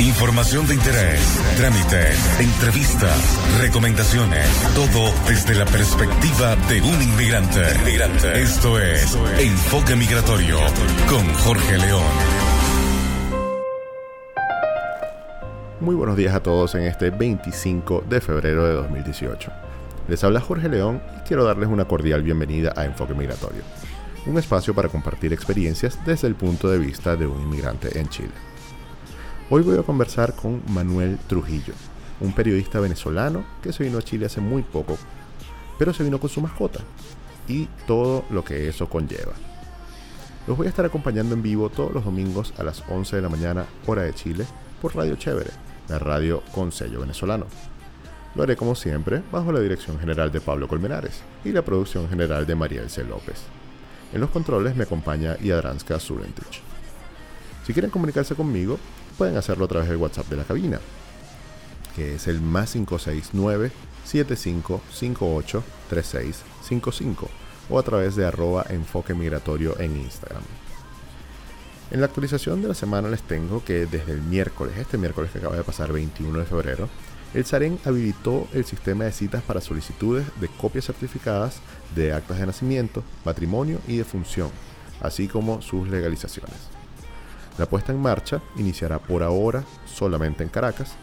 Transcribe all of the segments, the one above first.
Información de interés, trámites, entrevistas, recomendaciones, todo desde la perspectiva de un inmigrante. inmigrante. Esto es Enfoque Migratorio con Jorge León. Muy buenos días a todos en este 25 de febrero de 2018. Les habla Jorge León y quiero darles una cordial bienvenida a Enfoque Migratorio, un espacio para compartir experiencias desde el punto de vista de un inmigrante en Chile. Hoy voy a conversar con Manuel Trujillo, un periodista venezolano que se vino a Chile hace muy poco, pero se vino con su mascota y todo lo que eso conlleva. Los voy a estar acompañando en vivo todos los domingos a las 11 de la mañana, hora de Chile, por Radio Chévere, la radio con sello venezolano. Lo haré como siempre bajo la dirección general de Pablo Colmenares y la producción general de María Elce López. En los controles me acompaña Iadranska Surentich. Si quieren comunicarse conmigo, pueden hacerlo a través del WhatsApp de la cabina, que es el más 569 7558 3655 o a través de arroba enfoque migratorio en Instagram. En la actualización de la semana les tengo que desde el miércoles, este miércoles que acaba de pasar 21 de febrero, el SAREN habilitó el sistema de citas para solicitudes de copias certificadas de actas de nacimiento, matrimonio y defunción, así como sus legalizaciones. La puesta en marcha iniciará por ahora solamente en Caracas,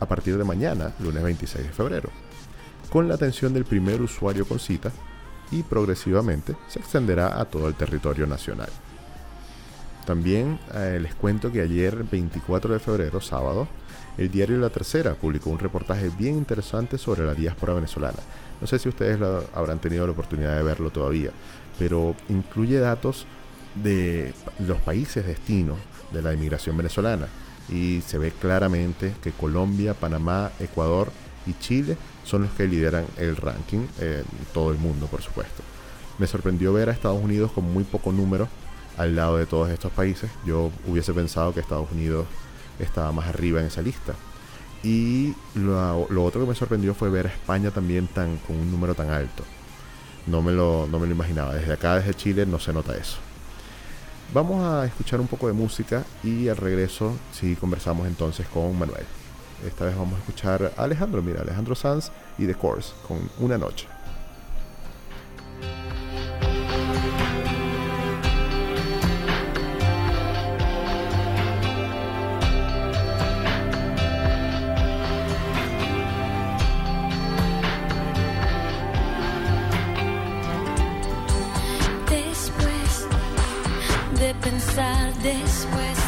a partir de mañana, lunes 26 de febrero, con la atención del primer usuario con cita y progresivamente se extenderá a todo el territorio nacional. También eh, les cuento que ayer, 24 de febrero, sábado, el diario La Tercera publicó un reportaje bien interesante sobre la diáspora venezolana. No sé si ustedes habrán tenido la oportunidad de verlo todavía, pero incluye datos de los países destinos de la inmigración venezolana y se ve claramente que Colombia, Panamá, Ecuador y Chile son los que lideran el ranking en todo el mundo, por supuesto. Me sorprendió ver a Estados Unidos con muy poco número al lado de todos estos países. Yo hubiese pensado que Estados Unidos estaba más arriba en esa lista. Y lo, otro que me sorprendió fue ver a España también tan, con un número tan alto. No me, lo, no me lo imaginaba. Desde acá, desde Chile, no se nota eso. Vamos a escuchar un poco de música y al regreso sí conversamos entonces con Manuel. Esta vez vamos a escuchar a Alejandro, mira, Alejandro Sanz y The Course con Una Noche. de pensar después.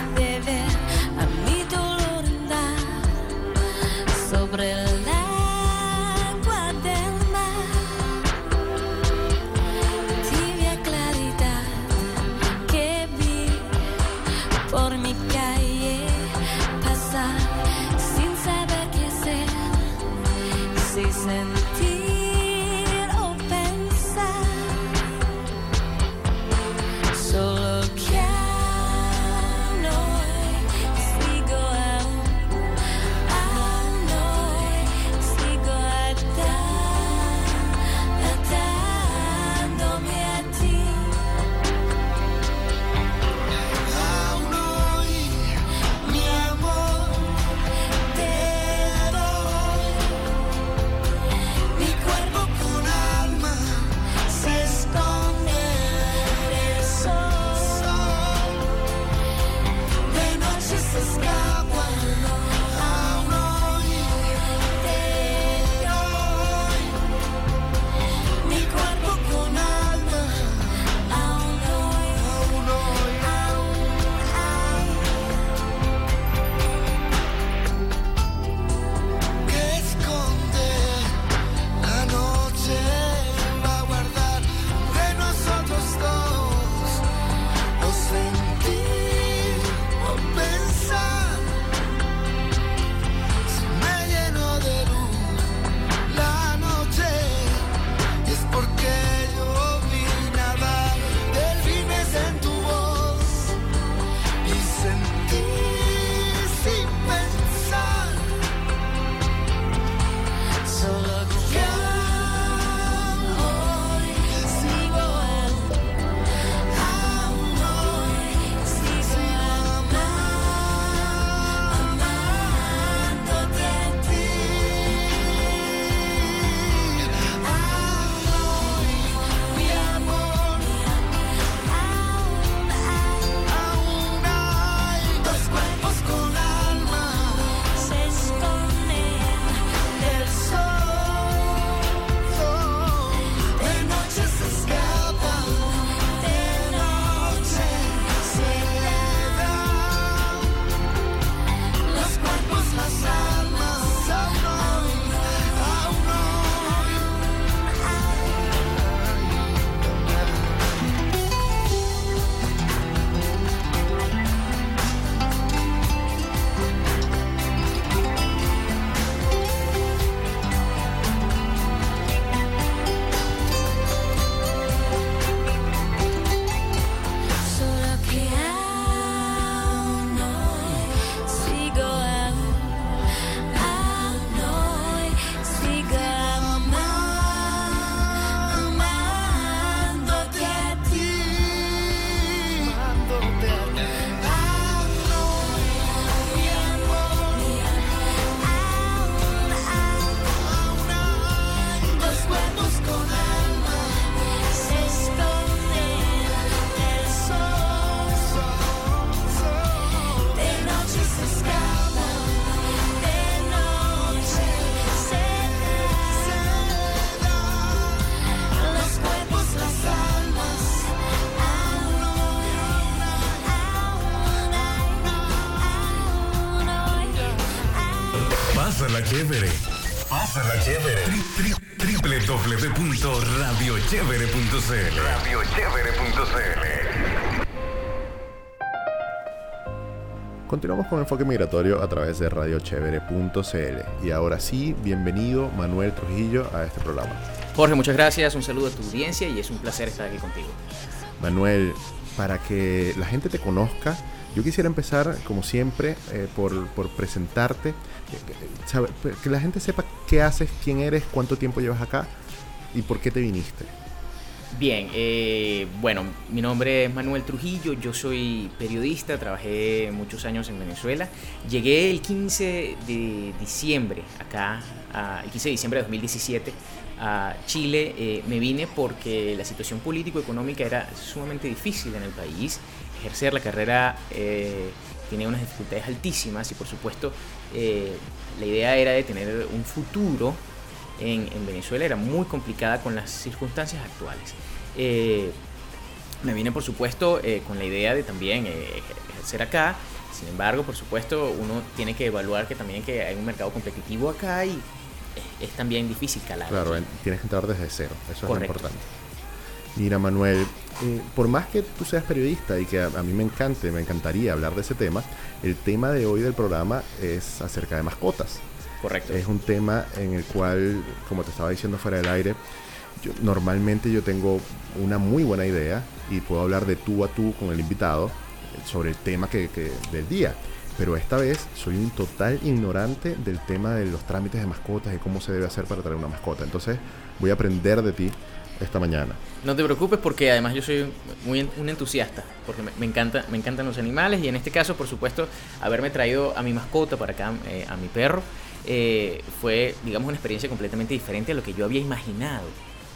www.radiochevere.cl Radiochevere.cl Continuamos con Enfoque Migratorio a través de radiochevere.cl. Y ahora sí, bienvenido Manuel Trujillo a este programa. Jorge, muchas gracias, un saludo a tu audiencia y es un placer estar aquí contigo. Manuel, para que la gente te conozca, yo quisiera empezar, como siempre, eh, por, por, presentarte, que, que la gente sepa qué haces, quién eres, cuánto tiempo llevas acá y por qué te viniste. Bien, eh, bueno, mi nombre es Manuel Trujillo, yo soy periodista, trabajé muchos años en Venezuela. Llegué el 15 de diciembre acá, el 15 de diciembre de 2017 a Chile. Eh, me vine porque la situación político-económica era sumamente difícil en el país. Ejercer la carrera eh, tenía unas dificultades altísimas y por supuesto eh, la idea era de tener un futuro en, en, Venezuela era muy complicada con las circunstancias actuales. Eh, me vine, por supuesto, eh, con la idea de también eh, ejercer acá. Sin embargo, por supuesto, uno tiene que evaluar que también que hay un mercado competitivo acá y es, es también difícil calar. Claro, tienes que entrar desde cero. Eso Correcto. es lo importante. Mira, Manuel, eh, por más que tú seas periodista y que a, a, mí me encante, me encantaría hablar de ese tema, el tema de hoy del programa es acerca de mascotas. Correcto. Es un tema en el cual, como te estaba diciendo fuera del aire, yo, normalmente yo tengo una muy buena idea y puedo hablar de tú a tú con el invitado sobre el tema que, que, del día. Pero esta vez soy un total ignorante del tema de los trámites de mascotas y cómo se debe hacer para traer una mascota. Entonces voy a aprender de ti esta mañana. No te preocupes porque además yo soy muy un entusiasta, porque me, me, encanta, me encantan los animales y en este caso, por supuesto, haberme traído a mi mascota para acá, eh, a mi perro, eh, fue, digamos, una experiencia completamente diferente a lo que yo había imaginado,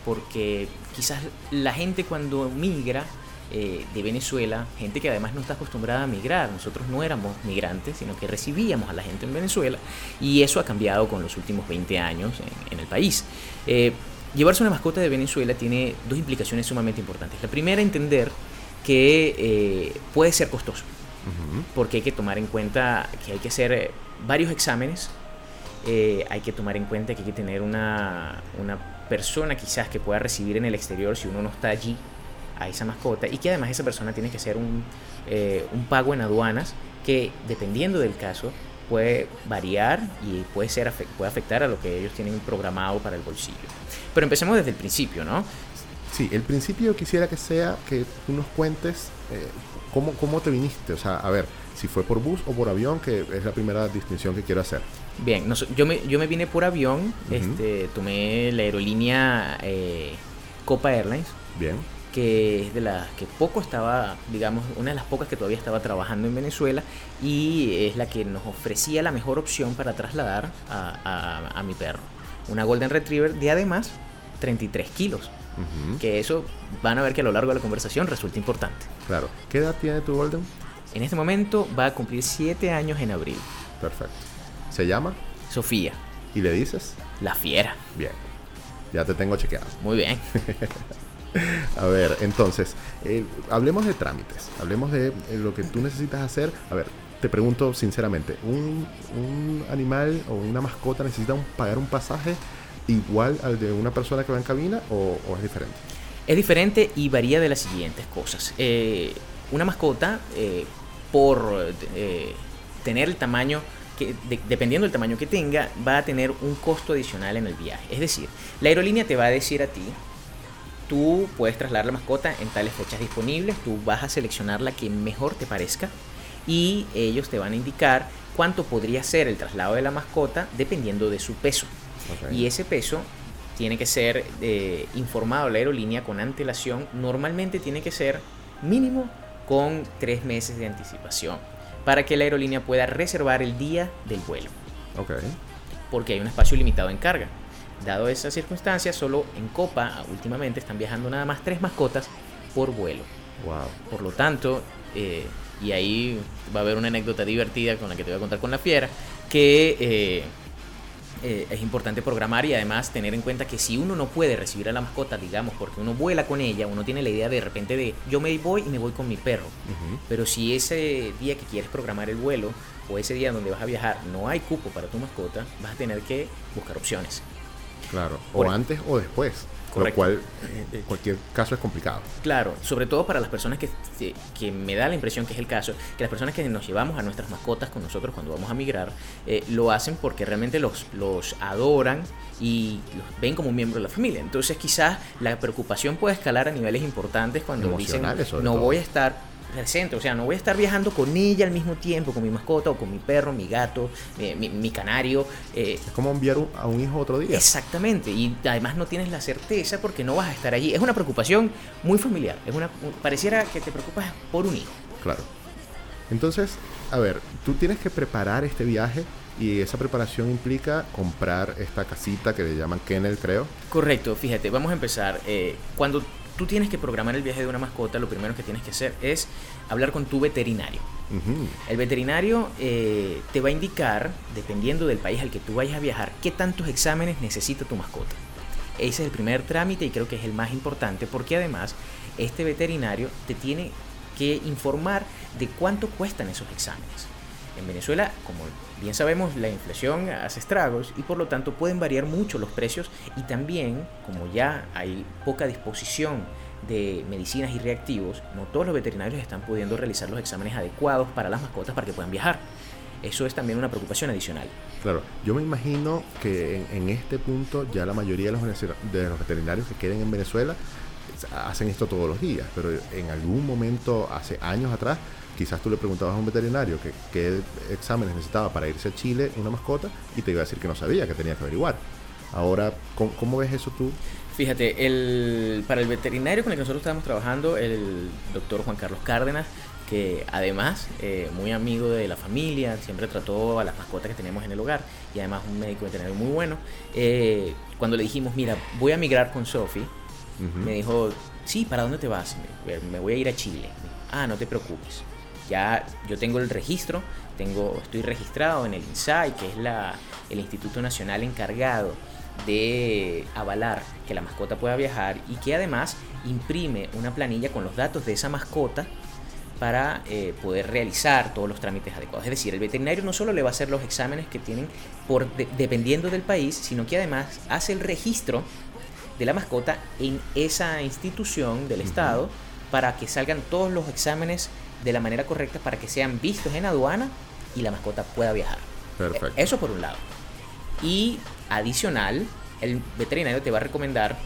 porque quizás la gente cuando migra eh, de Venezuela, gente que además no está acostumbrada a migrar, nosotros no éramos migrantes, sino que recibíamos a la gente en Venezuela y eso ha cambiado con los últimos 20 años en, en el país. Eh, Llevarse una mascota de Venezuela tiene dos implicaciones sumamente importantes. La primera, entender que puede ser costoso, uh -huh. porque hay que tomar en cuenta que hay que hacer varios exámenes, eh, hay que tomar en cuenta que hay que tener una, una persona quizás que pueda recibir en el exterior si uno no está allí a esa mascota y que además esa persona tiene que hacer un, eh, un pago en aduanas que dependiendo del caso puede variar y puede, ser, puede afectar a lo que ellos tienen programado para el bolsillo. Pero empecemos desde el principio, ¿no? Sí, el principio quisiera que sea que tú nos cuentes eh, cómo, cómo te viniste. O sea, a ver, si fue por bus o por avión, que es la primera distinción que quiero hacer. Bien, no, yo, me, yo me vine por avión, uh -huh. este, tomé la aerolínea eh, Copa Airlines. Bien que es de las que poco estaba, digamos, una de las pocas que todavía estaba trabajando en Venezuela y es la que nos ofrecía la mejor opción para trasladar a, a, a mi perro. Una Golden Retriever de además 33 kilos. Uh -huh. Que eso van a ver que a lo largo de la conversación resulta importante. Claro. ¿Qué edad tiene tu Golden? En este momento va a cumplir 7 años en abril. Perfecto. ¿Se llama? Sofía. ¿Y le dices? La fiera. Bien. Ya te tengo chequeado. Muy bien. A ver, entonces, eh, hablemos de trámites, hablemos de eh, lo que tú necesitas hacer. A ver, te pregunto sinceramente, ¿un, un animal o una mascota necesita un, pagar un pasaje igual al de una persona que va en cabina o, o es diferente? Es diferente y varía de las siguientes cosas. Eh, una mascota, por tener el tamaño que de, dependiendo del tamaño que tenga, va a tener un costo adicional en el viaje. Es decir, la aerolínea te va a decir a ti, tú puedes trasladar la mascota en tales fechas disponibles, tú vas a seleccionar la que mejor te parezca y ellos te van a indicar cuánto podría ser el traslado de la mascota dependiendo de su peso. Okay. Y ese peso tiene que ser eh, informado a la aerolínea con antelación, normalmente tiene que ser mínimo con tres meses de anticipación para que la aerolínea pueda reservar el día del vuelo. Okay. Porque hay un espacio limitado en carga. Dado esas circunstancias, solo en Copa últimamente están viajando nada más tres mascotas por vuelo. Wow. Por lo tanto, eh, y ahí va a haber una anécdota divertida con la que te voy a contar con la fiera, que eh, eh, es importante programar y además tener en cuenta que si uno no puede recibir a la mascota, digamos, porque uno vuela con ella, uno tiene la idea de, de repente de yo me voy y me voy con mi perro. Uh -huh. Pero si ese día que quieres programar el vuelo, o ese día donde vas a viajar no hay cupo para tu mascota, vas a tener que buscar opciones. Claro, Por- o antes o después. Lo Correcto. cual, en cualquier caso, es complicado. Claro, sobre todo para las personas que, que- me da la impresión que es el caso, que las personas que nos llevamos a nuestras mascotas con nosotros cuando vamos a migrar, eh, lo hacen porque realmente los, los adoran y los ven como un miembro de la familia. Entonces quizás la preocupación puede escalar a niveles importantes cuando dicen, no todo. voy a estar presente, o sea, no voy a estar viajando con ella al mismo tiempo, con mi mascota o con mi perro, mi gato, mi, mi- mi canario. eh, Es como enviar un- a un hijo otro día. Exactamente, y además no tienes la certeza porque no vas a estar allí. Es una preocupación muy familiar, es una pareciera que te preocupas por un hijo. Claro. Entonces, a ver, tú tienes que preparar este viaje y esa preparación implica comprar esta casita que le llaman kennel, creo. Correcto, fíjate, vamos a empezar. eh, cuando tú tienes que programar el viaje de una mascota, lo primero que tienes que hacer es hablar con tu veterinario. El veterinario eh, te va a indicar, dependiendo del país al que tú vayas a viajar, qué tantos exámenes necesita tu mascota. Ese es el primer trámite y creo que es el más importante porque además este veterinario te tiene que informar de cuánto cuestan esos exámenes. En Venezuela, como bien sabemos, la inflación hace estragos y por lo tanto pueden variar mucho los precios y también, como ya hay poca disposición de medicinas y reactivos, no todos los veterinarios están pudiendo realizar los exámenes adecuados para las mascotas para que puedan viajar. Eso es también una preocupación adicional. Claro, yo me imagino que en, este punto ya la mayoría de los, de los veterinarios que queden en Venezuela s- hacen esto todos los días, pero en algún momento, hace años atrás, quizás tú le preguntabas a un veterinario que- qué exámenes necesitaba para irse a Chile una mascota y te iba a decir que no sabía, que tenía que averiguar. Ahora, ¿cómo, cómo ves eso tú? Fíjate, el, para el veterinario con el que nosotros estábamos trabajando, el doctor Juan Carlos Cárdenas, que además, eh, muy amigo de la familia, siempre trató a las mascotas que tenemos en el hogar y además un médico veterinario muy bueno, eh, cuando le dijimos, mira, voy a migrar con Sophie, me dijo, sí, ¿para dónde te vas? Me, voy a ir a Chile. Ah, no te preocupes. Ya yo tengo el registro, tengo, estoy registrado en el INSAI, que es la, el Instituto Nacional encargado de avalar que la mascota pueda viajar y que además imprime una planilla con los datos de esa mascota para eh, poder realizar todos los trámites adecuados. Es decir, el veterinario no solo le va a hacer los exámenes que tienen por de- dependiendo del país, sino que además hace el registro de la mascota en esa institución del Estado para que salgan todos los exámenes de la manera correcta para que sean vistos en aduana y la mascota pueda viajar. Perfecto. Eso por un lado. Y adicional, el veterinario te va a recomendar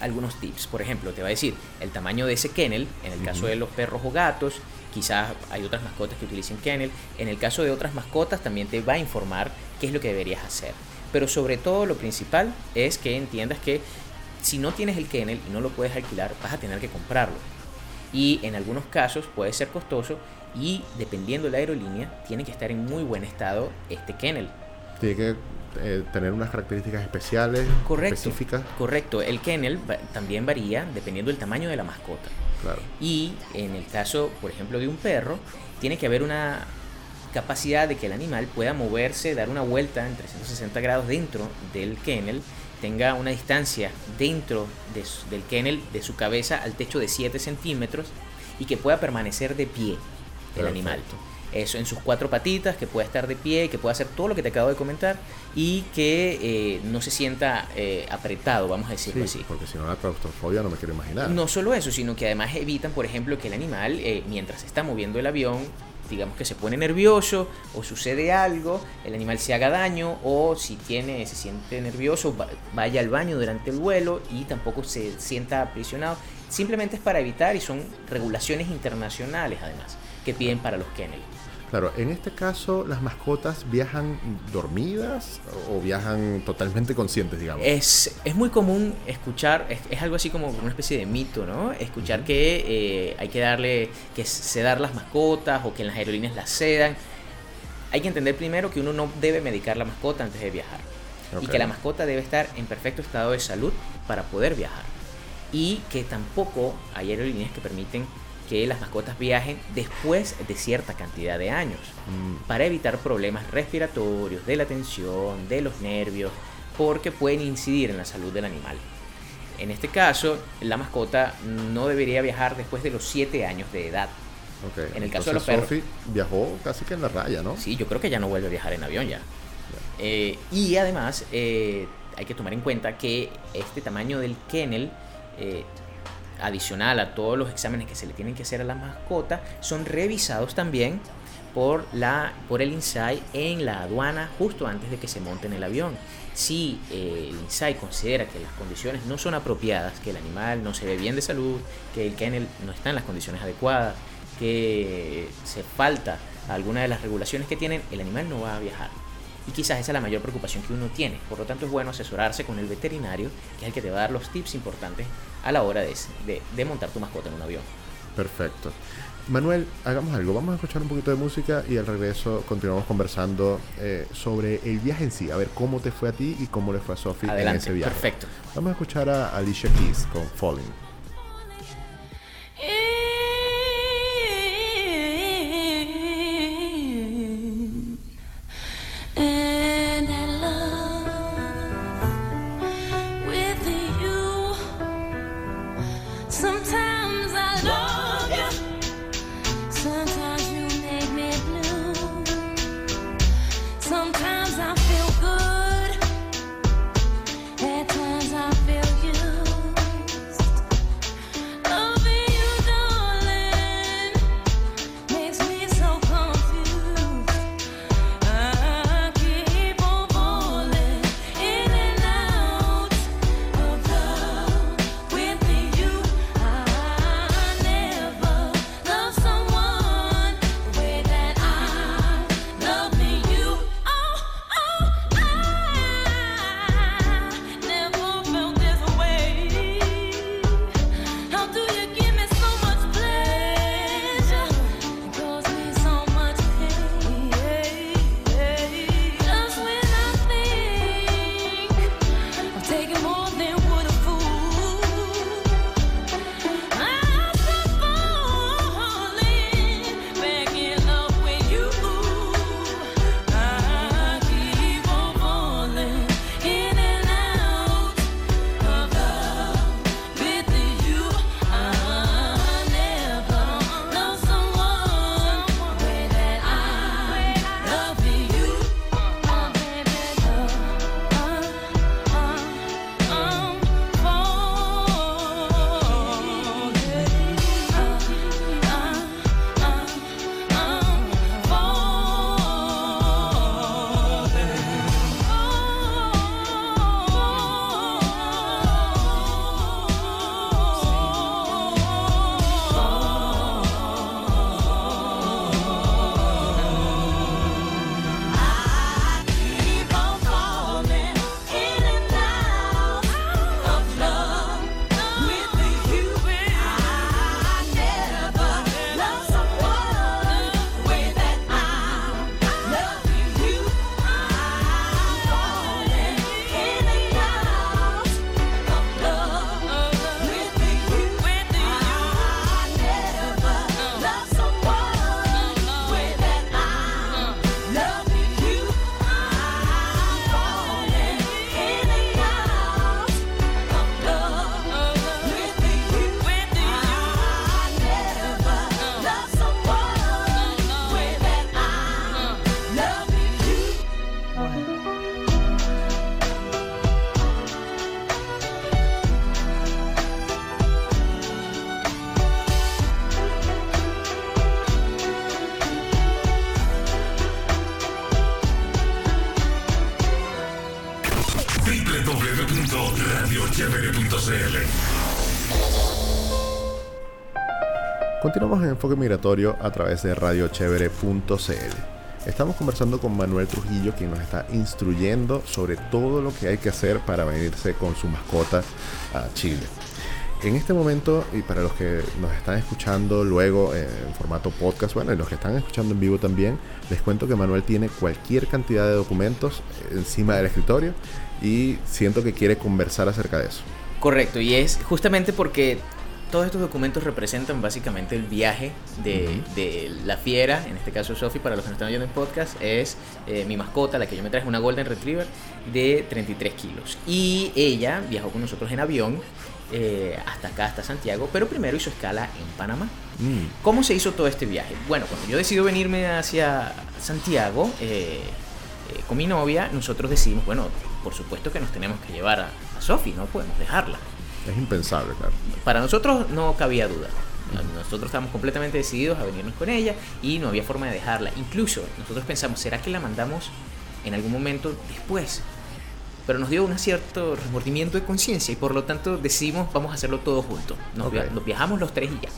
algunos tips. Por ejemplo, te va a decir el tamaño de ese kennel, en el caso Ujú. de los perros o gatos, quizás hay otras mascotas que utilicen kennel. En el caso de otras mascotas también te va a informar qué es lo que deberías hacer. Pero sobre todo lo principal es que entiendas que si no tienes el kennel y no lo puedes alquilar, vas a tener que comprarlo. Y en algunos casos puede ser costoso y dependiendo de la aerolínea, tiene que estar en muy buen estado este kennel. Tiene que eh, tener unas características especiales, Correcto. específicas. Correcto, el kennel va- también varía dependiendo del tamaño de la mascota. Claro. Y en el caso, por ejemplo, de un perro, tiene que haber una capacidad de que el animal pueda moverse, dar una vuelta en 360 grados dentro del kennel, tenga una distancia dentro de su- del kennel, de su cabeza al techo de 7 centímetros y que pueda permanecer de pie el Perfecto. animal. Eso en sus cuatro patitas, que pueda estar de pie, que pueda hacer todo lo que te acabo de comentar y que eh, no se sienta eh, apretado, vamos a decirlo Sí, así. porque si no la claustrofobia no me quiero imaginar. No solo eso, sino que además evitan, por ejemplo, que el animal, eh, mientras está moviendo el avión, digamos que se pone nervioso o sucede algo, el animal se haga daño o si tiene, se siente nervioso, va- vaya al baño durante el vuelo y tampoco se sienta aprisionado. Simplemente es para evitar y son regulaciones internacionales además que piden para los kennels. Claro, en este caso, ¿las mascotas viajan dormidas o viajan totalmente conscientes, digamos? Es, es muy común escuchar, es, es algo así como una especie de mito, ¿no? Escuchar que eh, hay que darle, que sedar las mascotas o que en las aerolíneas las sedan. Hay que entender primero que uno no debe medicar la mascota antes de viajar. Y Ok. que la mascota debe estar en perfecto estado de salud para poder viajar. Y que tampoco hay aerolíneas que permiten que las mascotas viajen después de cierta cantidad de años Mm, para evitar problemas respiratorios, de la tensión, de los nervios, porque pueden incidir en la salud del animal. En este caso, la mascota no debería viajar después de los 7 años de edad. En el caso de los perros. Sophie viajó casi que en la raya, ¿no? Sí, yo creo que ya no vuelve a viajar en avión ya. Eh, y además, eh, hay que tomar en cuenta que este tamaño del kennel eh, adicional a todos los exámenes que se le tienen que hacer a la mascota, son revisados también por, la, por el INSAI en la aduana justo antes de que se monte en el avión. Si eh, el INSAI considera que las condiciones no son apropiadas, que el animal no se ve bien de salud, que el kennel no está en las condiciones adecuadas, que se falta alguna de las regulaciones que tienen, el animal no va a viajar. Y quizás esa es la mayor preocupación que uno tiene. Por lo tanto, es bueno asesorarse con el veterinario, que es el que te va a dar los tips importantes a la hora de, de, montar tu mascota en un avión. Perfecto. Manuel, hagamos algo. Vamos a escuchar un poquito de música y al regreso continuamos conversando eh, sobre el viaje en sí. A ver cómo te fue a ti y cómo le fue a Sophie en ese viaje. Perfecto. Vamos a escuchar a Alicia Keys con Falling. En Enfoque Migratorio a través de radiochevere.cl. Estamos conversando con Manuel Trujillo, quien nos está instruyendo sobre todo lo que hay que hacer para venirse con su mascota a Chile. En este momento, y para los que nos están escuchando luego en formato podcast, bueno, y los que están escuchando en vivo también, les cuento que Manuel tiene cualquier cantidad de documentos encima del escritorio y siento que quiere conversar acerca de eso. Correcto, y es justamente porque todos estos documentos representan básicamente el viaje de, de la fiera, en este caso Sophie, para los que no están oyendo el podcast, es eh, mi mascota, la que yo me traje, una Golden Retriever de 33 kilos. Y ella viajó con nosotros en avión eh, hasta acá, hasta Santiago, pero primero hizo escala en Panamá. Mm, ¿Cómo se hizo todo este viaje? Bueno, cuando yo decido venirme hacia Santiago eh, eh, con mi novia, nosotros decidimos, bueno, por supuesto que nos tenemos que llevar a, a Sophie, no podemos dejarla. Es impensable, claro. Para nosotros no cabía duda. Nosotros estábamos completamente decididos a venirnos con ella y no había forma de dejarla. Incluso nosotros pensamos, ¿será que la mandamos en algún momento después? Pero nos dio un cierto remordimiento de conciencia y por lo tanto decidimos, vamos a hacerlo todo juntos. Nos, Ok. via- nos viajamos los tres y ya.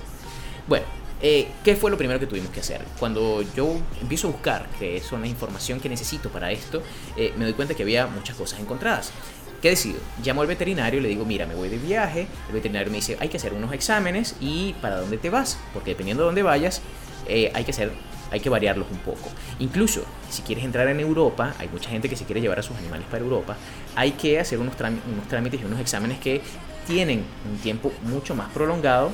Bueno, eh, ¿qué fue lo primero que tuvimos que hacer? Cuando yo empiezo a buscar, que es una información que necesito para esto, eh, me doy cuenta que había muchas cosas encontradas. ¿Qué decido? Llamo al veterinario y le digo, mira, me voy de viaje. El veterinario me dice, hay que hacer unos exámenes y para dónde te vas, porque dependiendo de dónde vayas, eh, hay que hacer, hay que variarlos un poco. Incluso, si quieres entrar en Europa, hay mucha gente que se quiere llevar a sus animales para Europa, hay que hacer unos, unos trámites y unos exámenes que tienen un tiempo mucho más prolongado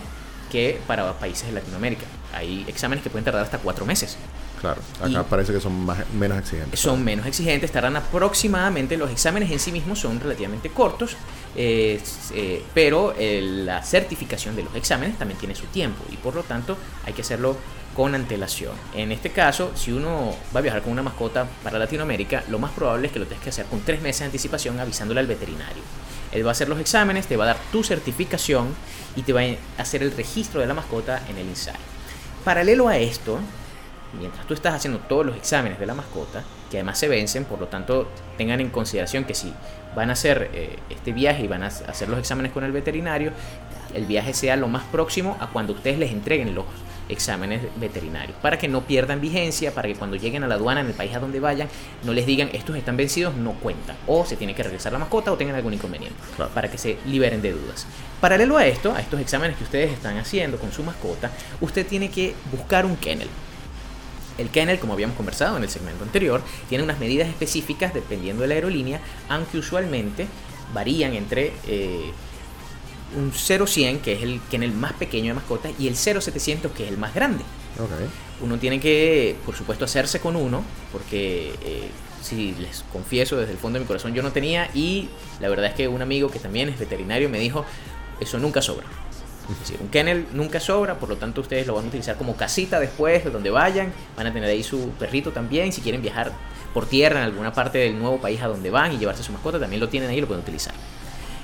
que para países de Latinoamérica. Hay exámenes que pueden tardar hasta cuatro meses. Claro. Acá parece que son más, menos exigentes. Son menos exigentes, tardan aproximadamente, los exámenes en sí mismos son relativamente cortos, eh, eh, pero eh, la certificación de los exámenes también tiene su tiempo y por lo tanto hay que hacerlo con antelación. En este caso, si uno va a viajar con una mascota para Latinoamérica, lo más probable es que lo tengas que hacer con tres meses de anticipación avisándole al veterinario. Él va a hacer los exámenes, te va a dar tu certificación y te va a hacer el registro de la mascota en el INSAI. Paralelo a esto, mientras tú estás haciendo todos los exámenes de la mascota, que además se vencen, por lo tanto tengan en consideración que si van a hacer eh, este viaje y van a hacer los exámenes con el veterinario, el viaje sea lo más próximo a cuando ustedes les entreguen los exámenes veterinarios, para que no pierdan vigencia, para que cuando lleguen a la aduana en el país a donde vayan, no les digan estos están vencidos, no cuentan, o se tiene que regresar la mascota o tengan algún inconveniente, Claro. para que se liberen de dudas. Paralelo a esto, a estos exámenes que ustedes están haciendo con su mascota, usted tiene que buscar un kennel. El kennel, como habíamos conversado en el segmento anterior, tiene unas medidas específicas dependiendo de la aerolínea, aunque usualmente varían entre eh, un 0100, que es el kennel más pequeño de mascotas, y el 0700, que es el más grande. Ok. Uno tiene que, por supuesto, hacerse con uno, porque eh, si les confieso desde el fondo de mi corazón, yo no tenía, y la verdad es que un amigo que también es veterinario me dijo, eso nunca sobra. Decir, un kennel nunca sobra, por lo tanto ustedes lo van a utilizar como casita después, de donde vayan, van a tener ahí su perrito también, si quieren viajar por tierra en alguna parte del nuevo país a donde van y llevarse su mascota, también lo tienen ahí y lo pueden utilizar.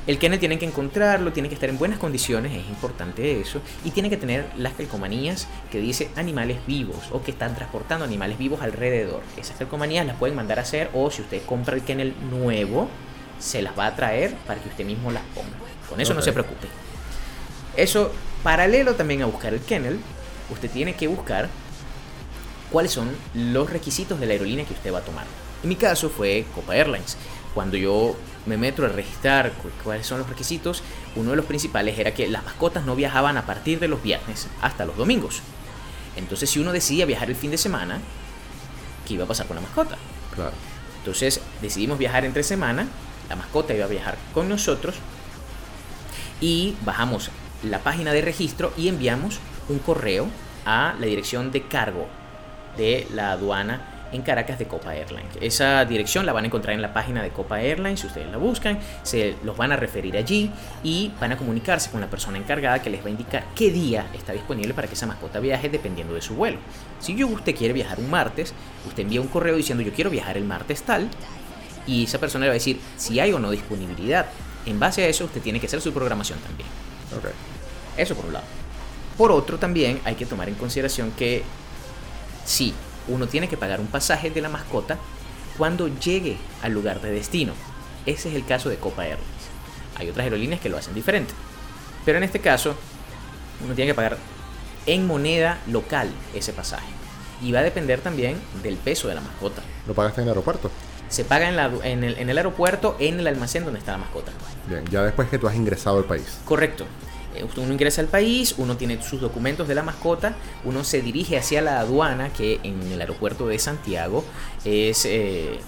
El kennel tienen que encontrarlo, tiene que estar en buenas condiciones, es importante eso, y tiene que tener las calcomanías que dice animales vivos o que están transportando animales vivos alrededor. Esas calcomanías las pueden mandar a hacer o si usted compra el kennel nuevo, se las va a traer para que usted mismo las ponga. Con eso no se preocupe. Eso, paralelo también a buscar el kennel, usted tiene que buscar cuáles son los requisitos de la aerolínea que usted va a tomar. En mi caso fue Copa Airlines. Cuando yo me meto a registrar cu- cuáles son los requisitos, uno de los principales era que las mascotas no viajaban a partir de los viernes hasta los domingos. Entonces, si uno decidía viajar el fin de semana, ¿qué iba a pasar con la mascota? Claro. Entonces decidimos viajar entre semana, la mascota iba a viajar con nosotros y bajamos la página de registro y enviamos un correo a la dirección de cargo de la aduana en Caracas de Copa Airlines. Esa dirección la van a encontrar en la página de Copa Airlines, si ustedes la buscan, se los van a referir allí y van a comunicarse con la persona encargada que les va a indicar qué día está disponible para que esa mascota viaje dependiendo de su vuelo. Si yo, usted quiere viajar un martes, usted envía un correo diciendo yo quiero viajar el martes tal y esa persona le va a decir si hay o no disponibilidad. En base a eso usted tiene que hacer su programación también. Ok. Eso por un lado. Por otro, también hay que tomar en consideración que sí, uno tiene que pagar un pasaje de la mascota cuando llegue al lugar de destino. Ese es el caso de Copa Airlines. Hay otras aerolíneas que lo hacen diferente. Pero en este caso, uno tiene que pagar en moneda local ese pasaje. Y va a depender también del peso de la mascota. ¿Lo pagaste en el aeropuerto? Se paga en, la- en el, en el aeropuerto, en el almacén donde está la mascota. Bien, ya después que tú has ingresado al país. Correcto. Eh, Uno ingresa al país, uno tiene sus documentos de la mascota, uno se dirige hacia la aduana que en el aeropuerto de Santiago es eh,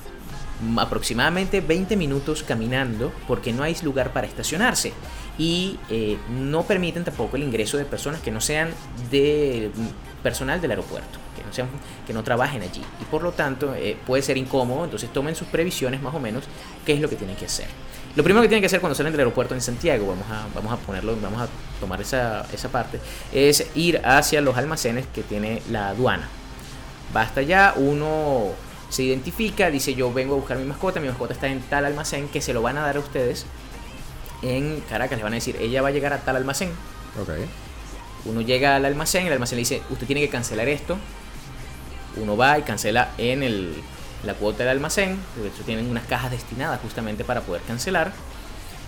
aproximadamente 20 minutos caminando porque no hay lugar para estacionarse y eh, no permiten tampoco el ingreso de personas que no sean de personal del aeropuerto, sean, que no trabajen allí y por lo tanto eh, puede ser incómodo, entonces tomen sus previsiones más o menos qué es lo que tienen que hacer. Lo primero que tienen que hacer cuando salen del aeropuerto en Santiago, vamos a, vamos a ponerlo, vamos a tomar esa, esa parte, es ir hacia los almacenes que tiene la aduana. Basta ya, uno se identifica, dice yo vengo a buscar mi mascota, mi mascota está en tal almacén que se lo van a dar a ustedes en Caracas, les van a decir, ella va a llegar a tal almacén. Ok. Uno llega al almacén, el almacén le dice, usted tiene que cancelar esto. Uno va y cancela en el, la cuota del almacén, de hecho tienen unas cajas destinadas justamente para poder cancelar.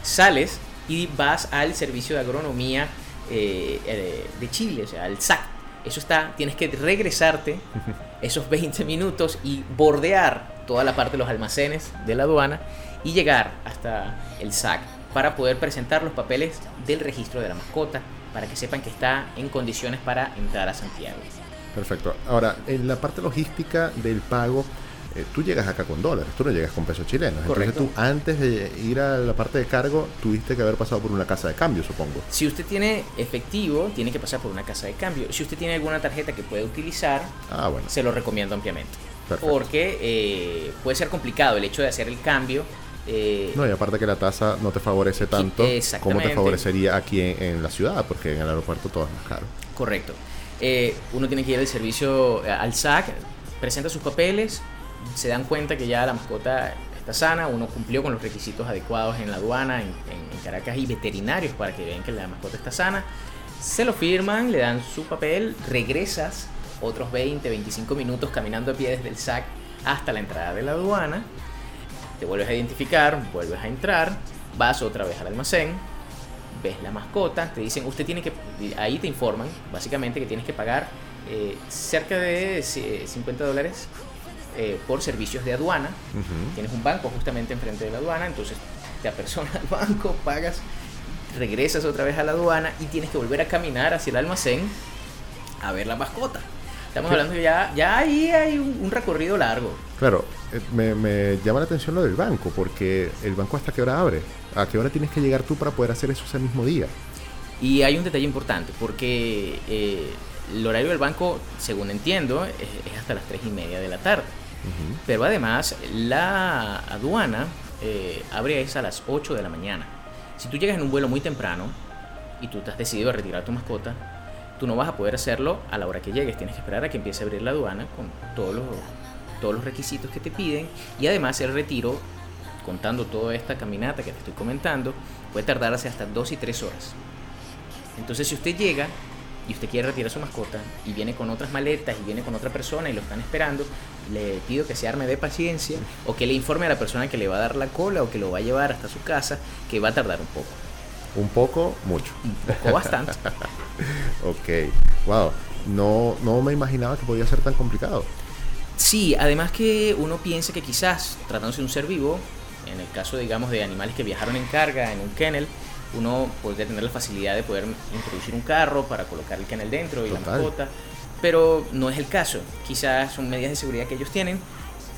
Sales y vas al servicio de agronomía eh, eh, de Chile, o sea, al SAC. Eso está, tienes que regresarte esos 20 minutos y bordear toda la parte de los almacenes de la aduana y llegar hasta el SAC para poder presentar los papeles del registro de la mascota para que sepan que está en condiciones para entrar a Santiago. Perfecto. Ahora, en la parte logística del pago, eh, tú llegas acá con dólares, tú no llegas con pesos chilenos. Correcto. Entonces tú antes de ir a la parte de cargo tuviste que haber pasado por una casa de cambio, supongo. Si usted tiene efectivo, tiene que pasar por una casa de cambio. Si usted tiene alguna tarjeta que puede utilizar, Ah, bueno. se lo recomiendo ampliamente. Perfecto. Porque eh, puede ser complicado el hecho de hacer el cambio. eh, No, y aparte que la tasa no te favorece tanto como te favorecería aquí en, en la ciudad, porque en el aeropuerto todo es más caro. Correcto. Eh, uno tiene que ir al servicio eh, al SAC, presenta sus papeles, se dan cuenta que ya la mascota está sana, uno cumplió con los requisitos adecuados en la aduana, en, en- Caracas y veterinarios para que vean que la mascota está sana. Se lo firman, le dan su papel, regresas otros 20, 25 minutos caminando a pie desde el SAC hasta la entrada de la aduana, te vuelves a identificar, vuelves a entrar, vas otra vez al almacén, ves la mascota, te dicen, usted tiene que, ahí te informan, básicamente que tienes que pagar eh, cerca de eh, 50 dólares eh, por servicios de aduana. Tienes un banco justamente enfrente de la aduana, entonces te apersonas al banco, pagas, regresas otra vez a la aduana y tienes que volver a caminar hacia el almacén a ver la mascota. Estamos hablando que ya, ya ahí hay un, un recorrido largo. Claro, eh, me, me llama la atención lo del banco, porque el banco hasta qué hora abre. ¿A qué hora tienes que llegar tú para poder hacer eso ese mismo día? Y hay un detalle importante, porque eh, el horario del banco, según entiendo, es, es hasta las 3 y media de la tarde. Pero además, la aduana eh, abre es a las 8 de la mañana. Si tú llegas en un vuelo muy temprano y tú te has decidido a retirar tu mascota, tú no vas a poder hacerlo a la hora que llegues. Tienes que esperar a que empiece a abrir la aduana con todos los, todos los requisitos que te piden. Y además el retiro, contando toda esta caminata que te estoy comentando, puede tardarse hasta 2 y 3 horas. Entonces si usted llega y usted quiere retirar su mascota y viene con otras maletas y viene con otra persona y lo están esperando, le pido que se arme de paciencia o que le informe a la persona que le va a dar la cola o que lo va a llevar hasta su casa que va a tardar un poco. Un poco, mucho. Un poco bastante. Ok. Wow. No, no me imaginaba que podía ser tan complicado. Sí, además que uno piensa que quizás tratándose de un ser vivo, en el caso digamos de animales que viajaron en carga en un kennel, uno podría tener la facilidad de poder introducir un carro para colocar el kennel dentro y la mascota, pero no es el caso. Quizás son medidas de seguridad que ellos tienen,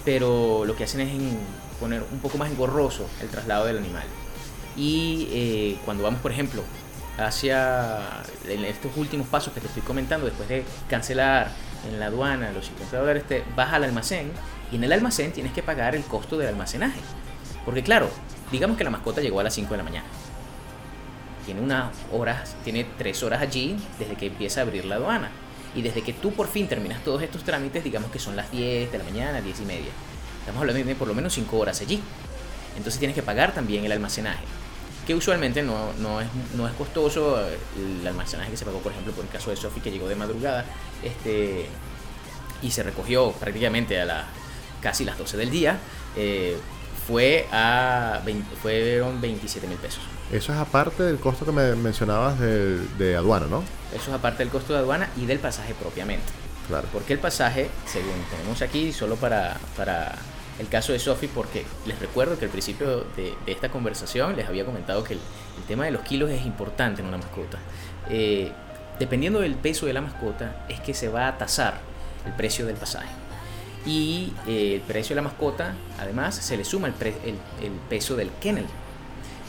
pero lo que hacen es en- poner un poco más engorroso el traslado del animal. Y eh, cuando vamos, por ejemplo, hacia estos últimos pasos que te estoy comentando, después de cancelar en la aduana los 50 dólares, te vas al almacén y en el almacén tienes que pagar el costo del almacenaje. Porque claro, digamos que la mascota llegó a las 5 de la mañana. Tiene unas horas, tiene 3 horas allí desde que empieza a abrir la aduana. Y desde que tú por fin terminas todos estos trámites, digamos que son las 10 de la mañana, 10 y media. Estamos hablando de por lo menos 5 horas allí. Entonces tienes que pagar también el almacenaje. Que usualmente no, no, es, no es costoso el almacenaje que se pagó, por ejemplo, por el caso de Sophie, que llegó de madrugada este, y se recogió prácticamente a las casi las 12 del día. eh, fue a 20 fueron 27 mil pesos. Eso es aparte del costo que me mencionabas de, de aduana, ¿no? Eso es aparte del costo de aduana y del pasaje propiamente. Claro. Porque el pasaje, según tenemos aquí, solo para, para el caso de Sophie, porque les recuerdo que al principio de, de esta conversación les había comentado que el, el tema de los kilos es importante en una mascota. Eh, dependiendo del peso de la mascota, es que se va a tasar el precio del pasaje. Y eh, el precio de la mascota, además, se le suma el, el peso del kennel.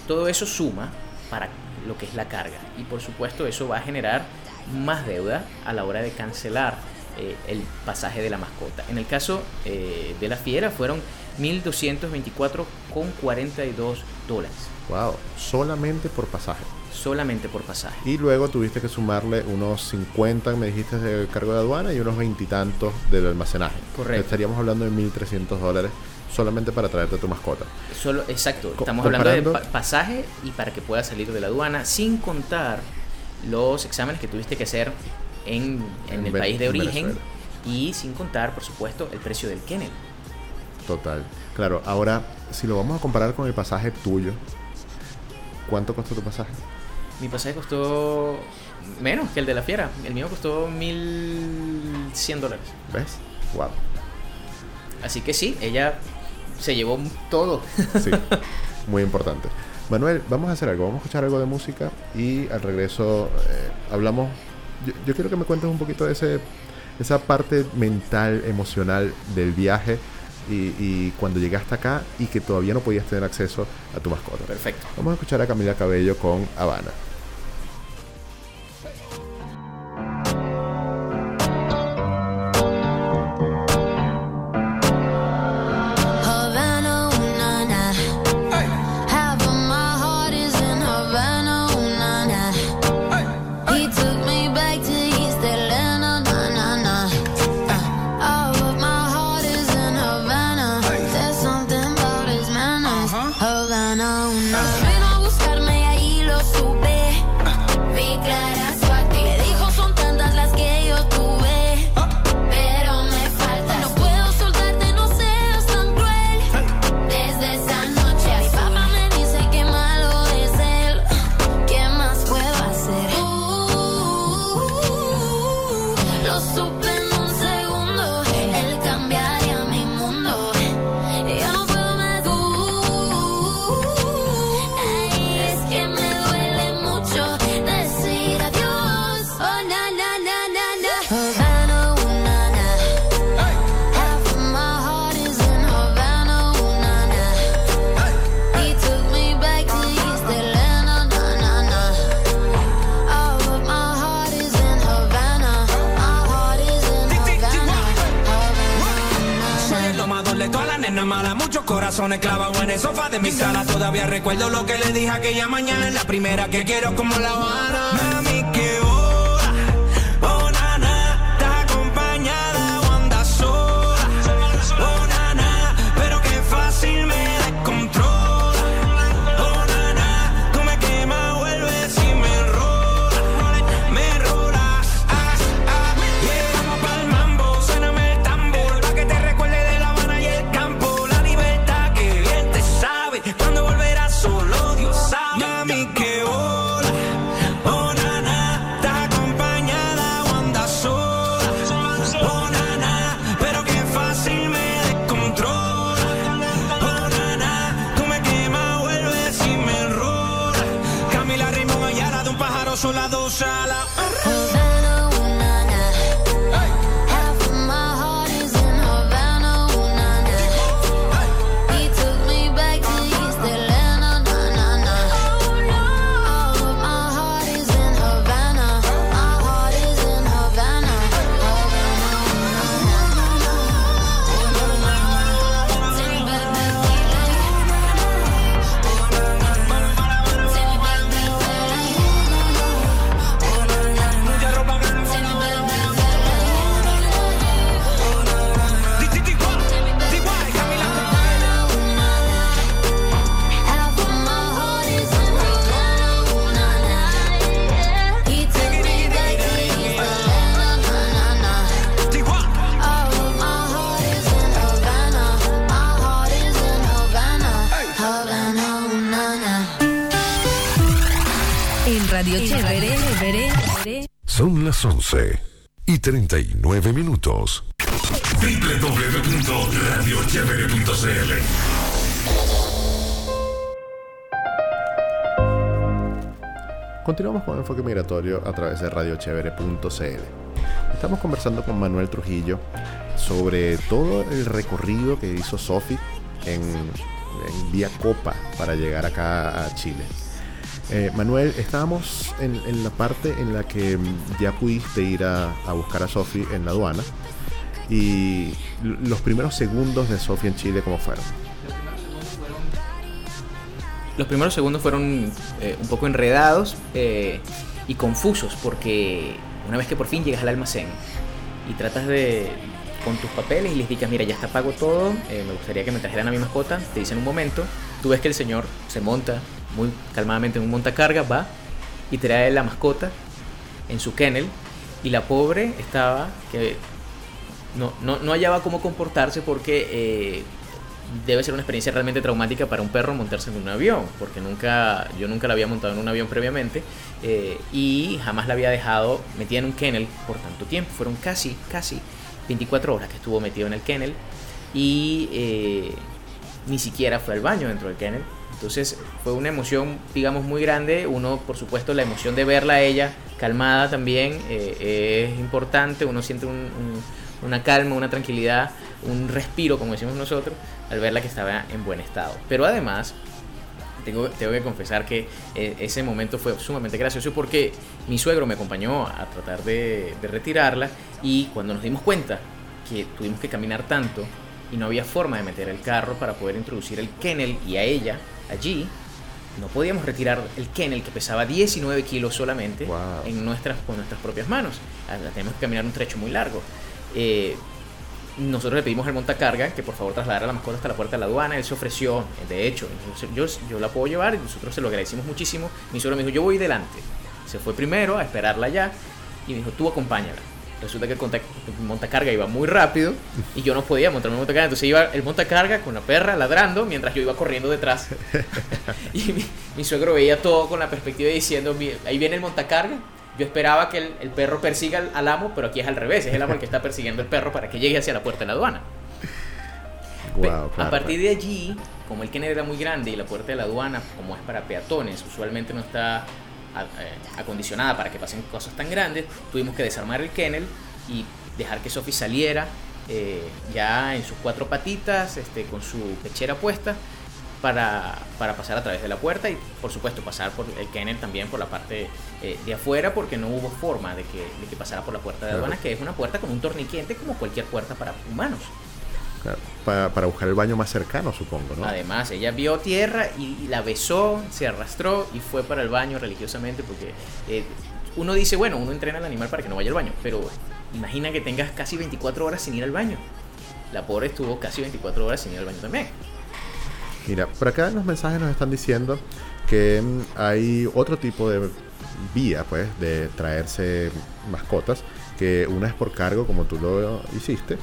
Todo eso suma para lo que es la carga. Y por supuesto eso va a generar más deuda a la hora de cancelar eh, el pasaje de la mascota. En el caso eh, de la fiera fueron 1.224,42 dólares. Wow, solamente por pasaje. Solamente por pasaje. Y luego tuviste que sumarle unos 50, me dijiste, de cargo de aduana y unos veintitantos del almacenaje. Correcto. Estaríamos hablando de 1.300 dólares solamente para traerte tu mascota. Solo, exacto, estamos hablando de pasaje y para que pueda salir de la aduana, sin contar los exámenes que tuviste que hacer en, el país de origen y sin contar, por supuesto, el precio del kennel. Total. Claro, ahora, si lo vamos a comparar con el pasaje tuyo, ¿cuánto costó tu pasaje? Mi pasaje costó menos que el de la fiera. El mío costó 1100 dólares. ¿Ves? Wow. Así que sí, ella se llevó todo. Sí, muy importante. Manuel, vamos a hacer algo, vamos a escuchar algo de música y al regreso eh, hablamos. Yo, quiero que me cuentes un poquito de ese, esa parte mental, emocional del viaje y, y, cuando llegaste acá y que todavía no podías tener acceso a tu mascota. Perfecto. Vamos a escuchar a Camila Cabello con Habana. Aquella mañana. La primera que quiero como la 39 minutos. www.radiochevere.cl Continuamos con el enfoque migratorio a través de radiochevere.cl. Estamos conversando con Manuel Trujillo sobre todo el recorrido que hizo Sofi en, en vía Copa para llegar acá a Chile. Eh, Manuel, estábamos en, la parte en la que ya pudiste ir a, buscar a Sofi en la aduana. Y los primeros segundos de Sofi en Chile, ¿cómo fueron? Los primeros segundos fueron eh, un poco enredados eh, y confusos porque una vez que por fin llegas al almacén y tratas de con tus papeles y les digas, mira, ya está pago todo, me gustaría que me trajeran a mi mascota, te dicen un momento, tú ves que el señor se monta muy calmadamente en un montacarga, va y trae la mascota en su kennel y la pobre estaba que no, no, hallaba cómo comportarse porque eh, debe ser una experiencia realmente traumática para un perro montarse en un avión, porque nunca, yo nunca la había montado en un avión previamente eh, y jamás la había dejado metida en un kennel por tanto tiempo. Fueron casi, casi 24 horas que estuvo metido en el kennel y eh, ni siquiera fue al baño dentro del kennel. Entonces fue una emoción, digamos, muy grande. Uno, por supuesto, la emoción de verla a ella calmada también eh, es importante. Uno siente una calma, una tranquilidad, un respiro, como decimos nosotros, al verla que estaba en buen estado. Pero además, tengo, tengo que confesar que eh, ese momento fue sumamente gracioso porque mi suegro me acompañó a tratar de, de retirarla y cuando nos dimos cuenta que tuvimos que caminar tanto y no había forma de meter el carro para poder introducir el kennel y a ella allí no podíamos retirar el kennel que pesaba 19 kilos solamente en nuestras, con nuestras propias manos. Ah, tenemos que caminar un trecho muy largo. Eh, nosotros le pedimos al montacarga que por favor trasladara la mascota hasta la puerta de la aduana. Él se ofreció, de hecho, yo, yo la puedo llevar y nosotros se lo agradecimos muchísimo. Mi suegro me dijo, yo voy delante. Se fue primero a esperarla allá y me dijo, tú acompáñala. Resulta que el montacarga iba muy rápido y yo no podía montarme el montacarga. Entonces iba el montacarga con la perra ladrando mientras yo iba corriendo detrás. y mi, suegro veía todo con la perspectiva diciendo, ahí viene el montacarga. Yo esperaba que el, perro persiga al, amo, pero aquí es al revés. Es el amo el que está persiguiendo al perro para que llegue hacia la puerta de la aduana. a partir de allí, como el Kennedy era muy grande y la puerta de la aduana, como es para peatones, usualmente no está acondicionada para que pasen cosas tan grandes, tuvimos que desarmar el kennel y dejar que Sophie saliera eh, ya en sus cuatro patitas, este, con su pechera puesta, para, para, pasar a través de la puerta y por supuesto pasar por el kennel también por la parte eh, de afuera porque no hubo forma de que, de que pasara por la puerta de aduana, que es una puerta con un torniquete como cualquier puerta para humanos para, buscar el baño más cercano, supongo, ¿no? Además, ella vio tierra y, la besó, se arrastró y fue para el baño religiosamente porque eh, uno dice, bueno, uno entrena al animal para que no vaya al baño, pero imagina que tengas casi 24 horas sin ir al baño. La pobre estuvo casi 24 horas sin ir al baño también. Mira, por acá en los mensajes nos están diciendo que mm, hay otro tipo de vía, pues, de traerse mascotas, que una es por cargo, como tú lo hiciste,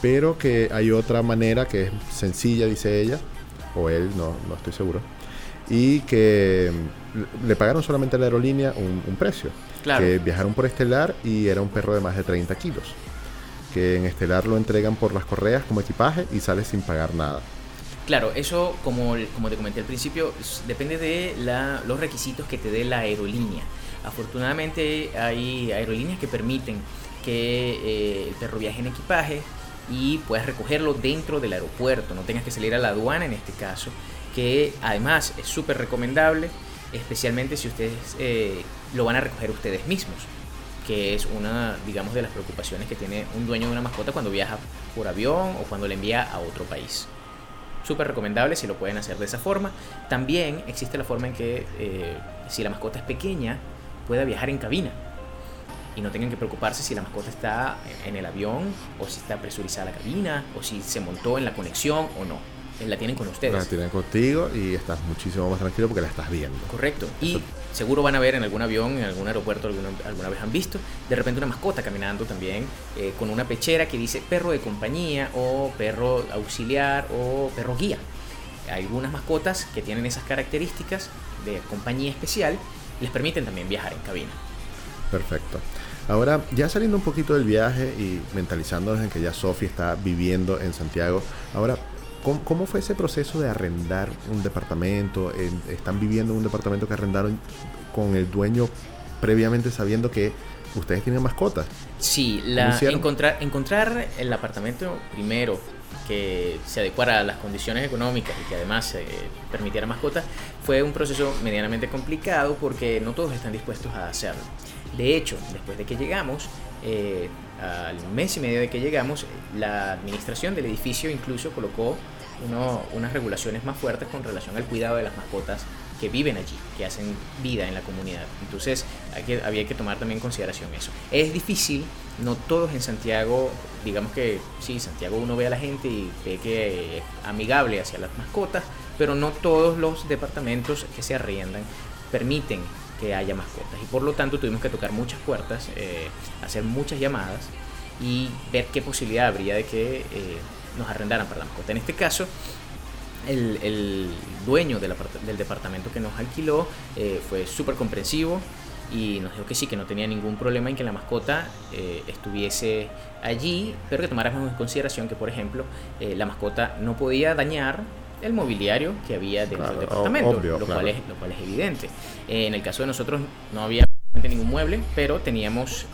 pero que hay otra manera que es sencilla, dice ella, o él, no, no estoy seguro, y que mm, le pagaron solamente a la aerolínea un, precio. Claro. Que viajaron por Estelar y era un perro de más de 30 kilos. Que en Estelar lo entregan por las correas como equipaje y sale sin pagar nada. Claro, eso como, como te comenté al principio, depende de la, los requisitos que te dé la aerolínea. Afortunadamente hay aerolíneas que permiten que eh, el perro viaje en equipaje, y puedes recogerlo dentro del aeropuerto, no tengas que salir a la aduana en este caso, que además es súper recomendable, especialmente si ustedes eh, lo van a recoger ustedes mismos, que es una, digamos, de las preocupaciones que tiene un dueño de una mascota cuando viaja por avión o cuando le envía a otro país. Súper recomendable si lo pueden hacer de esa forma. También existe la forma en que eh, si la mascota es pequeña, pueda viajar en cabina y no tengan que preocuparse si la mascota está en el avión o si está presurizada la cabina o si se montó en la conexión o no. La tienen con ustedes. La tienen contigo y estás muchísimo más tranquilo porque la estás viendo. Correcto. Y seguro van a ver en algún avión, en algún aeropuerto, alguna, alguna vez han visto, de repente una mascota caminando también eh, con una pechera que dice perro de compañía o perro auxiliar o perro guía. Hay algunas mascotas que tienen esas características de compañía especial les permiten también viajar en cabina. Perfecto. Ahora, ya saliendo un poquito del viaje y mentalizándonos en que ya Sofi está viviendo en Santiago, ahora, ¿cómo, fue ese proceso de arrendar un departamento? ¿Están viviendo en un departamento que arrendaron con el dueño previamente sabiendo que ustedes tienen mascotas. Sí, la, encontrar, encontrar el apartamento primero que se adecuara a las condiciones económicas y que además eh, permitiera mascotas fue un proceso medianamente complicado porque no todos están dispuestos a hacerlo. De hecho, después de que llegamos, eh, al mes y medio de que llegamos, la administración del edificio incluso colocó unas regulaciones más fuertes con relación al cuidado de las mascotas que viven allí, que hacen vida en la comunidad. Entonces había que tomar también en consideración eso. Es difícil, no todos en Santiago, digamos que sí, Santiago uno ve a la gente y ve que es amigable hacia las mascotas, pero no todos los departamentos que se arriendan permiten que haya mascotas. Y por lo tanto tuvimos que tocar muchas puertas, eh, hacer muchas llamadas y ver qué posibilidad habría de que eh, nos arrendaran para la mascota. En este caso, el, dueño del, departamento que nos alquiló eh, fue súper comprensivo y nos dijo que sí, que no tenía ningún problema en que la mascota estuviese allí, pero que tomáramos en consideración que, por ejemplo, la mascota no podía dañar el mobiliario que había dentro del departamento, lo, cual es, lo cual es evidente. en el caso de nosotros no había ningún mueble, pero teníamos,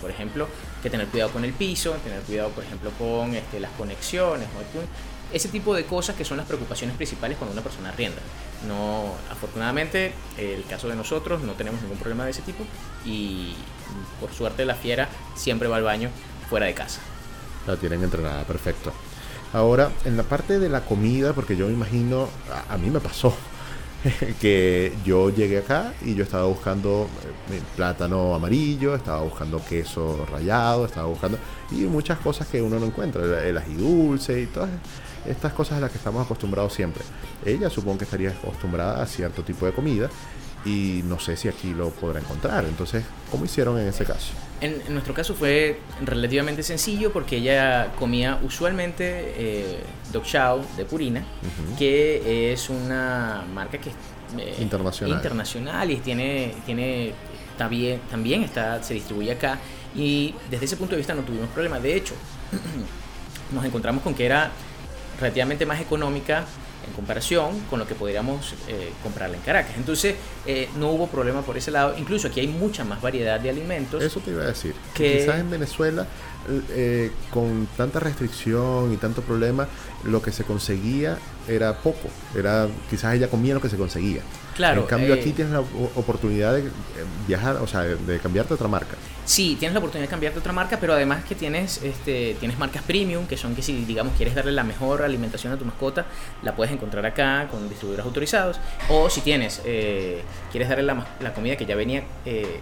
por ejemplo, que tener cuidado con el piso, tener cuidado, por ejemplo, con este, las conexiones, ese tipo de cosas que son las preocupaciones principales cuando una persona arrienda. No, afortunadamente, el caso de nosotros no tenemos ningún problema de ese tipo y por suerte la fiera siempre va al baño fuera de casa. La tienen entrenada, perfecto. Ahora, en la parte de la comida, porque yo me imagino, a, mí me pasó que yo llegué acá y yo estaba buscando eh, plátano amarillo, estaba buscando queso rallado, estaba buscando y muchas cosas que uno no encuentra, el, el ají dulce y todas estas cosas a las que estamos acostumbrados siempre. Ella supongo que estaría acostumbrada a cierto tipo de comida y no sé si aquí lo podrá encontrar. Entonces, ¿cómo hicieron en ese caso? En, nuestro caso fue relativamente sencillo porque ella comía usualmente eh, Dog Chow de Purina, que es una marca que es eh, internacional. internacional y tiene, tiene también, también está, se distribuye acá y desde ese punto de vista no tuvimos problema. De hecho, nos encontramos con que era relativamente más económica en comparación con lo que podríamos eh, comprarla en Caracas. Entonces, eh, no hubo problema por ese lado. Incluso aquí hay mucha más variedad de alimentos. Eso te iba a decir. Que... Quizás en Venezuela, eh, con tanta restricción y tanto problema, lo que se conseguía era poco. Era Quizás ella comía lo que se conseguía. Claro. En cambio, aquí tienes la oportunidad de viajar, o sea, de cambiarte a otra marca. Sí, tienes la oportunidad de cambiarte otra marca, pero además que tienes, este, tienes marcas premium, que son que si, digamos, quieres darle la mejor alimentación a tu mascota, la puedes encontrar acá con distribuidores autorizados. O si tienes, eh, quieres darle la, la, comida que ya venía, eh,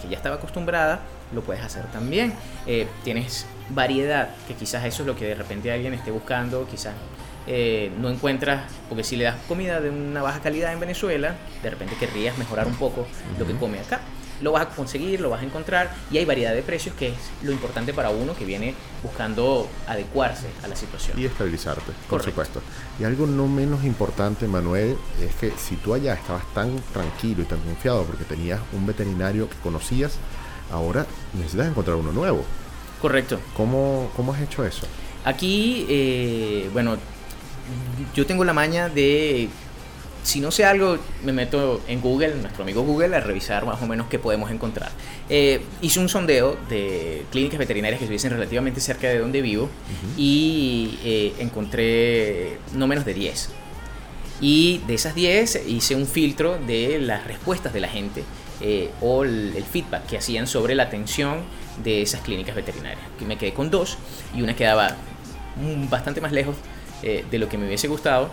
que, ya estaba acostumbrada, lo puedes hacer también. Eh, tienes variedad, que quizás eso es lo que de repente alguien esté buscando, quizás no encuentras, porque si le das comida de una baja calidad en Venezuela, de repente querrías mejorar un poco lo que come acá lo vas a conseguir, lo vas a encontrar y hay variedad de precios que es lo importante para uno que viene buscando adecuarse a la situación. Y estabilizarte, por supuesto. Y algo no menos importante, Manuel, es que si tú allá estabas tan tranquilo y tan confiado porque tenías un veterinario que conocías, ahora necesitas encontrar uno nuevo. Correcto. ¿Cómo, cómo has hecho eso? Aquí, eh, bueno, yo tengo la maña de si no sé algo, me meto en Google, nuestro amigo Google, a revisar más o menos qué podemos encontrar. Eh, hice un sondeo de clínicas veterinarias que estuviesen relativamente cerca de donde vivo y eh, encontré no menos de 10. Y de esas 10 hice un filtro de las respuestas de la gente eh, o el, el, feedback que hacían sobre la atención de esas clínicas veterinarias. Me quedé con dos y una quedaba bastante más lejos de lo que me hubiese gustado.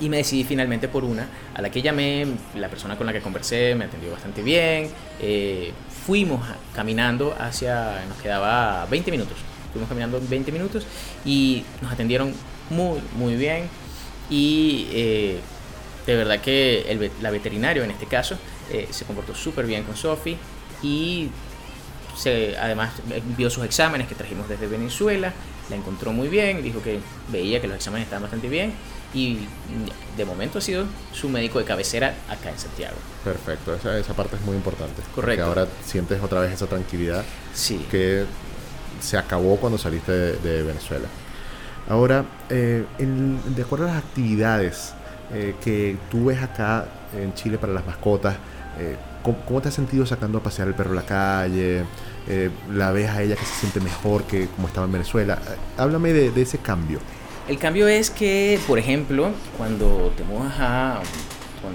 Y me decidí finalmente por una, a la que llamé, la persona con la que conversé me atendió bastante bien, eh, fuimos caminando hacia, nos quedaba 20 minutos, fuimos caminando 20 minutos y nos atendieron muy, muy bien. Y eh, de verdad que la veterinario en este caso eh, se comportó súper bien con Sophie y se, además vio sus exámenes que trajimos desde Venezuela, la encontró muy bien, dijo que veía que los exámenes estaban bastante bien y de momento ha sido su médico de cabecera acá en Santiago. Perfecto, esa, esa parte es muy importante. Correcto. Ahora sientes otra vez esa tranquilidad sí. que se acabó cuando saliste de, Venezuela. Ahora, eh, de acuerdo a las actividades eh, que tú ves acá en Chile para las mascotas, eh, ¿Cómo, te has sentido sacando a pasear el perro a la calle? Eh, ¿La ves a ella que se siente mejor que como estaba en Venezuela? Eh, háblame de, ese cambio. El cambio es que, por ejemplo, cuando te mudas a,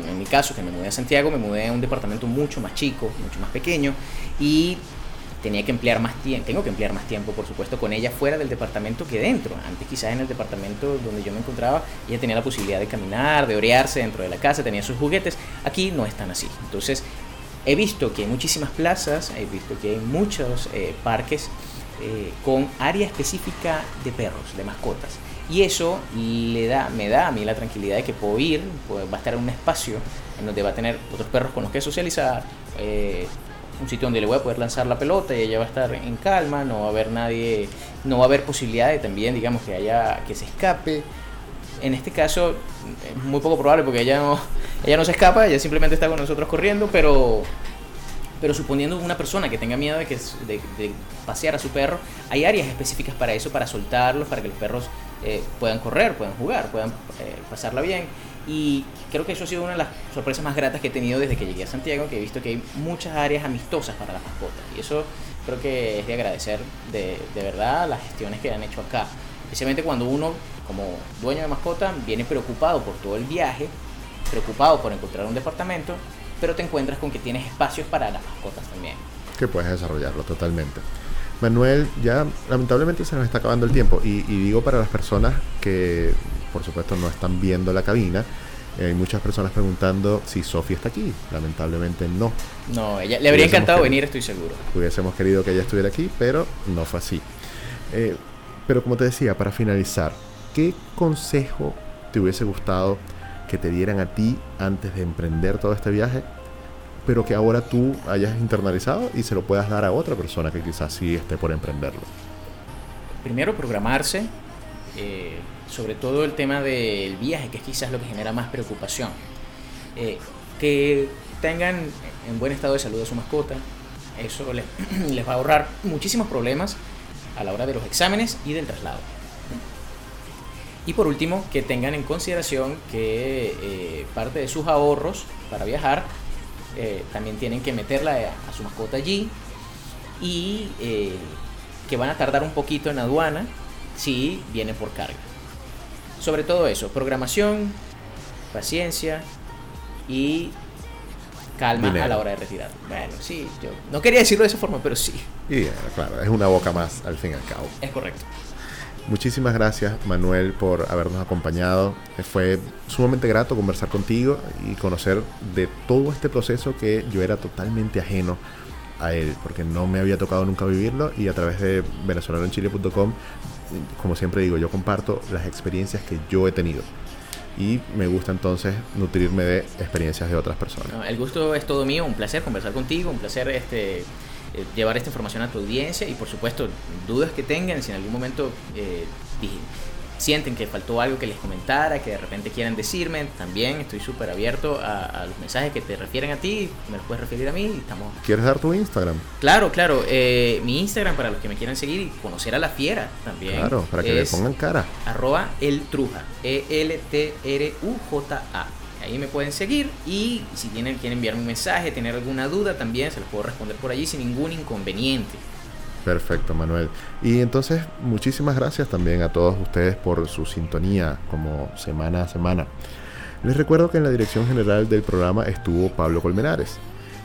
en mi caso, que me mudé a Santiago, me mudé a un departamento mucho más chico, mucho más pequeño, y tenía que emplear más tiempo, tengo que emplear más tiempo, por supuesto, con ella fuera del departamento que dentro. Antes quizás en el departamento donde yo me encontraba, ella tenía la posibilidad de caminar, de orearse dentro de la casa, tenía sus juguetes. Aquí no es tan así. Entonces, he visto que hay muchísimas plazas, he visto que hay muchos eh, parques eh, con área específica de perros, de mascotas. Y eso le da, me da a mí la tranquilidad de que puedo ir, pues, va a estar en un espacio en donde va a tener otros perros con los que socializar, eh, un sitio donde le voy a poder lanzar la pelota y ella va a estar en calma, no va a haber nadie, no va a haber posibilidad de también, digamos, que haya, que se escape. En este caso es muy poco probable porque ella no, ella no se escapa, ella simplemente está con nosotros corriendo, pero, pero suponiendo una persona que tenga miedo de, que, de, pasear a su perro, hay áreas específicas para eso, para soltarlos, para que los perros eh, puedan correr, puedan jugar, puedan eh, pasarla bien. Y creo que eso ha sido una de las sorpresas más gratas que he tenido desde que llegué a Santiago, que he visto que hay muchas áreas amistosas para las mascotas. Y eso creo que es de agradecer de, de verdad las gestiones que han hecho acá. Especialmente cuando uno, como dueño de mascota, viene preocupado por todo el viaje, preocupado por encontrar un departamento, pero te encuentras con que tienes espacios para las mascotas también. Que puedes desarrollarlo totalmente. Manuel, ya lamentablemente se nos está acabando el tiempo y, digo para las personas que por supuesto no están viendo la cabina, hay muchas personas preguntando si Sofía está aquí. Lamentablemente no. No, ella, le habría encantado venir, estoy seguro. Hubiésemos querido que ella estuviera aquí, pero no fue así. Eh, pero como te decía, para finalizar, ¿qué consejo te hubiese gustado que te dieran a ti antes de emprender todo este viaje pero que ahora tú hayas internalizado y se lo puedas dar a otra persona que quizás sí esté por emprenderlo? Primero, programarse, eh, sobre todo el tema del viaje, que es quizás lo que genera más preocupación. Eh, que tengan en buen estado de salud a su mascota, eso les, les va a ahorrar muchísimos problemas a la hora de los exámenes y del traslado. Y por último, que tengan en consideración que eh, parte de sus ahorros para viajar eh, también tienen que meterla a, su mascota allí y eh, que van a tardar un poquito en aduana si viene por carga. Sobre todo eso, programación, paciencia y calma a la hora de retirar. Bueno, sí, yo no quería decirlo de esa forma, pero sí. Y claro, es una boca más al fin y al cabo. Es correcto. Muchísimas gracias Manuel por habernos acompañado. Fue sumamente grato conversar contigo y conocer de todo este proceso que yo era totalmente ajeno a él, porque no me había tocado nunca vivirlo y a través de venezolanoenchile.com, como siempre digo, yo comparto las experiencias que yo he tenido y me gusta entonces nutrirme de experiencias de otras personas. el gusto es todo mío, un placer conversar contigo, un placer este eh, llevar esta información a tu audiencia y por supuesto dudas que tengan, si en algún momento eh, sienten que faltó algo que les comentara, que de repente quieran decirme, también estoy súper abierto a, los mensajes que te refieren a ti, me los puedes referir a mí y estamos... ¿Quieres dar tu Instagram? Claro, claro, eh, mi Instagram para los que me quieran seguir y conocer a la fiera también. Claro, para que le pongan cara. Arroba el truja, E-L-T-R-U-J-A. Ahí me pueden seguir y si tienen, quieren enviarme un mensaje, tener alguna duda también, se los puedo responder por allí sin ningún inconveniente. Perfecto, Manuel. Y entonces, muchísimas gracias también a todos ustedes por su sintonía como semana a semana. Les recuerdo que en la dirección general del programa estuvo Pablo Colmenares.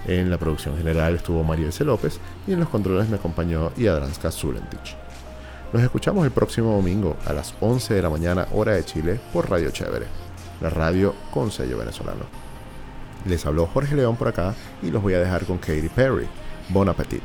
En la producción general estuvo C. López y en los controles me acompañó Iadranska Zulentich. Nos escuchamos el próximo domingo a las 11 de la mañana hora de Chile por Radio Chévere la radio con sello venezolano. Les habló Jorge León por acá y los voy a dejar con Katy Perry. Bon appetit.